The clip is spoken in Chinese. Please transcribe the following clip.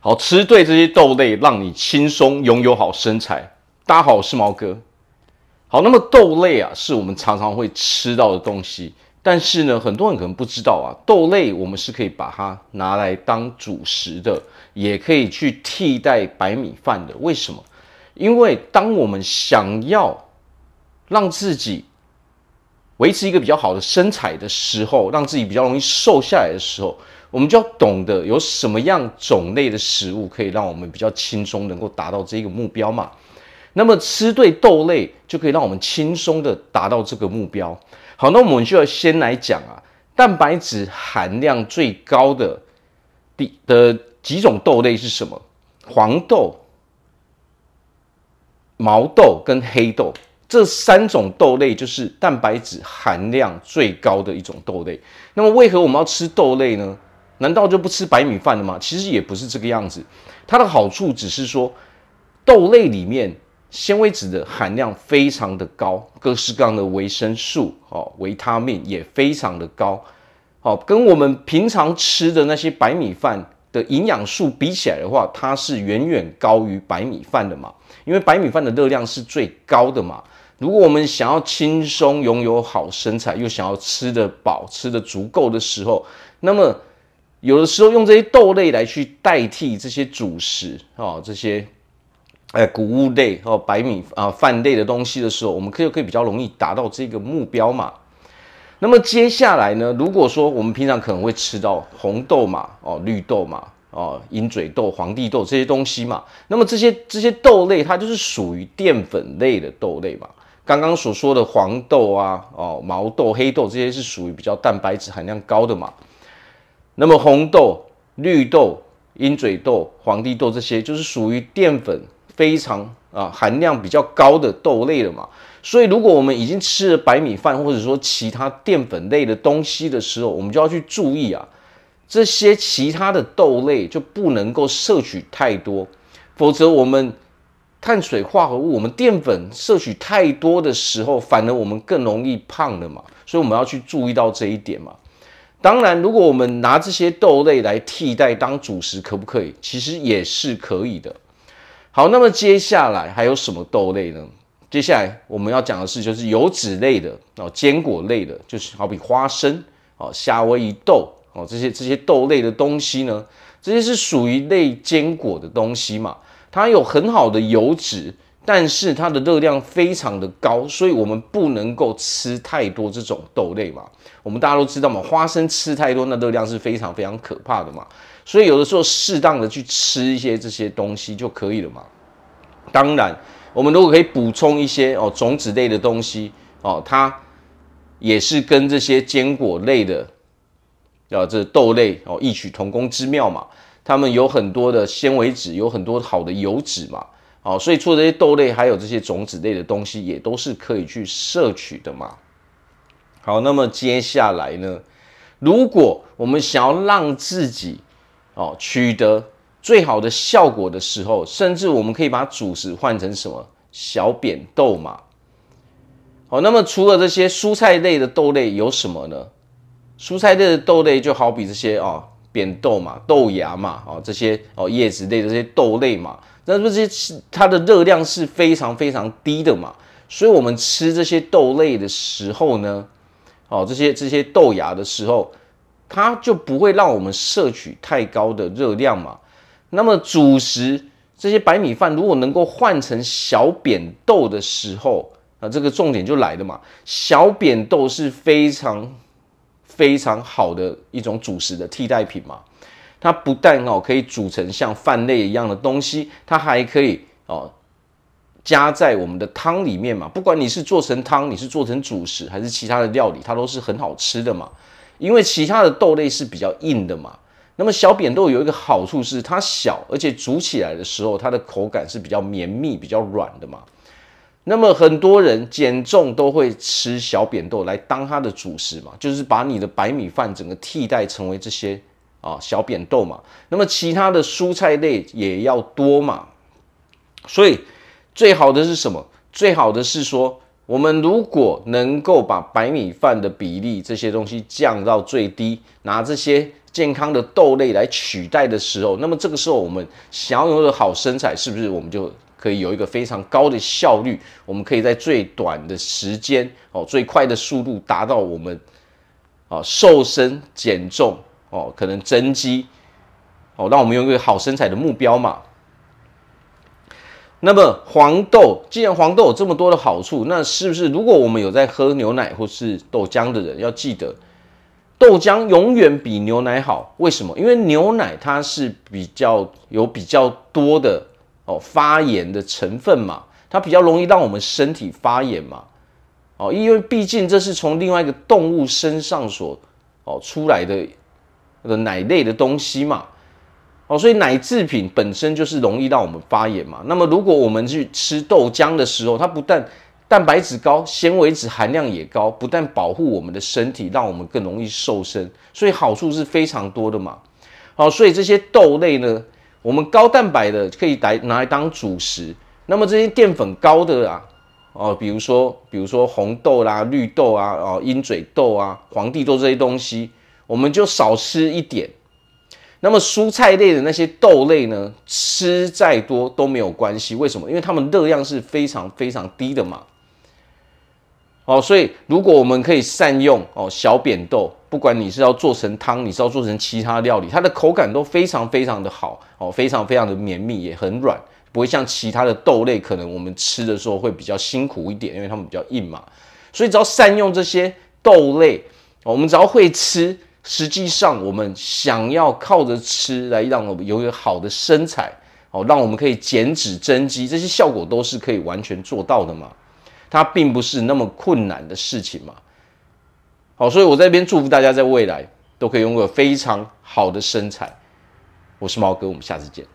好，吃对这些豆类，让你轻松拥有好身材。大家好，我是毛哥。好，那么豆类啊，是我们常常会吃到的东西，但是呢，很多人可能不知道啊，豆类我们是可以把它拿来当主食的，也可以去替代白米饭的。为什么？因为当我们想要让自己维持一个比较好的身材的时候，让自己比较容易瘦下来的时候，我们就要懂得有什么样种类的食物可以让我们比较轻松能够达到这个目标嘛。那么吃对豆类就可以让我们轻松的达到这个目标。好，那我们就要先来讲啊，蛋白质含量最高的第的几种豆类是什么？黄豆、毛豆跟黑豆。这三种豆类就是蛋白质含量最高的一种豆类。那么，为何我们要吃豆类呢？难道就不吃白米饭了吗？其实也不是这个样子。它的好处只是说，豆类里面纤维质的含量非常的高，各式各样的维生素、哦维他命也非常的高。好，跟我们平常吃的那些白米饭的营养素比起来的话，它是远远高于白米饭的嘛。因为白米饭的热量是最高的嘛。如果我们想要轻松拥有好身材，又想要吃得饱、吃得足够的时候，那么有的时候用这些豆类来去代替这些主食哦，这些呃谷物类哦、白米啊饭类的东西的时候，我们可以可以比较容易达到这个目标嘛。那么接下来呢，如果说我们平常可能会吃到红豆嘛、哦绿豆嘛、哦鹰嘴豆、黄帝豆这些东西嘛，那么这些这些豆类它就是属于淀粉类的豆类嘛。刚刚所说的黄豆啊、哦毛豆、黑豆这些是属于比较蛋白质含量高的嘛。那么红豆、绿豆、鹰嘴豆、黄帝豆这些就是属于淀粉非常啊含量比较高的豆类了嘛。所以如果我们已经吃了白米饭或者说其他淀粉类的东西的时候，我们就要去注意啊，这些其他的豆类就不能够摄取太多，否则我们。碳水化合物，我们淀粉摄取太多的时候，反而我们更容易胖了嘛。所以我们要去注意到这一点嘛。当然，如果我们拿这些豆类来替代当主食，可不可以？其实也是可以的。好，那么接下来还有什么豆类呢？接下来我们要讲的是，就是油脂类的哦，坚果类的，就是好比花生哦、夏威夷豆哦，这些这些豆类的东西呢，这些是属于类坚果的东西嘛。它有很好的油脂，但是它的热量非常的高，所以我们不能够吃太多这种豆类嘛。我们大家都知道嘛，花生吃太多，那热量是非常非常可怕的嘛。所以有的时候适当的去吃一些这些东西就可以了嘛。当然，我们如果可以补充一些哦种子类的东西哦，它也是跟这些坚果类的，啊这豆类哦异曲同工之妙嘛。它们有很多的纤维质，有很多好的油脂嘛，哦，所以除了这些豆类，还有这些种子类的东西，也都是可以去摄取的嘛。好，那么接下来呢，如果我们想要让自己哦取得最好的效果的时候，甚至我们可以把主食换成什么小扁豆嘛。好，那么除了这些蔬菜类的豆类有什么呢？蔬菜类的豆类就好比这些哦。扁豆嘛，豆芽嘛，哦，这些哦叶子类的这些豆类嘛，那这些是它的热量是非常非常低的嘛，所以我们吃这些豆类的时候呢，哦这些这些豆芽的时候，它就不会让我们摄取太高的热量嘛。那么主食这些白米饭如果能够换成小扁豆的时候，啊这个重点就来了嘛，小扁豆是非常。非常好的一种主食的替代品嘛，它不但哦可以煮成像饭类一样的东西，它还可以哦加在我们的汤里面嘛。不管你是做成汤，你是做成主食，还是其他的料理，它都是很好吃的嘛。因为其他的豆类是比较硬的嘛，那么小扁豆有一个好处是它小，而且煮起来的时候它的口感是比较绵密、比较软的嘛。那么很多人减重都会吃小扁豆来当它的主食嘛，就是把你的白米饭整个替代成为这些啊小扁豆嘛。那么其他的蔬菜类也要多嘛。所以最好的是什么？最好的是说我们如果能够把白米饭的比例这些东西降到最低，拿这些健康的豆类来取代的时候，那么这个时候我们想要有个好身材，是不是我们就可以有一个非常高的效率？我们可以在最短的时间哦，最快的速度达到我们哦瘦身减重哦，可能增肌哦，让我们有一个好身材的目标嘛。那么黄豆，既然黄豆有这么多的好处，那是不是如果我们有在喝牛奶或是豆浆的人，要记得豆浆永远比牛奶好？为什么？因为牛奶它是比较有比较多的哦发炎的成分嘛，它比较容易让我们身体发炎嘛。哦，因为毕竟这是从另外一个动物身上所哦出来的那个奶类的东西嘛。哦，所以奶制品本身就是容易让我们发炎嘛。那么如果我们去吃豆浆的时候，它不但蛋白质高，纤维质含量也高，不但保护我们的身体，让我们更容易瘦身，所以好处是非常多的嘛。好，所以这些豆类呢，我们高蛋白的可以来拿来当主食。那么这些淀粉高的啊，哦，比如说比如说红豆啦、绿豆啊、哦鹰嘴豆啊、皇帝豆这些东西，我们就少吃一点。那么蔬菜类的那些豆类呢，吃再多都没有关系。为什么？因为它们热量是非常非常低的嘛。哦，所以如果我们可以善用哦小扁豆，不管你是要做成汤，你是要做成其他料理，它的口感都非常非常的好哦，非常非常的绵密，也很软，不会像其他的豆类，可能我们吃的时候会比较辛苦一点，因为它们比较硬嘛。所以只要善用这些豆类，我们只要会吃。实际上，我们想要靠着吃来让我们有一个好的身材，哦，让我们可以减脂增肌，这些效果都是可以完全做到的嘛。它并不是那么困难的事情嘛。好，所以我在这边祝福大家在未来都可以拥有非常好的身材。我是毛哥，我们下次见。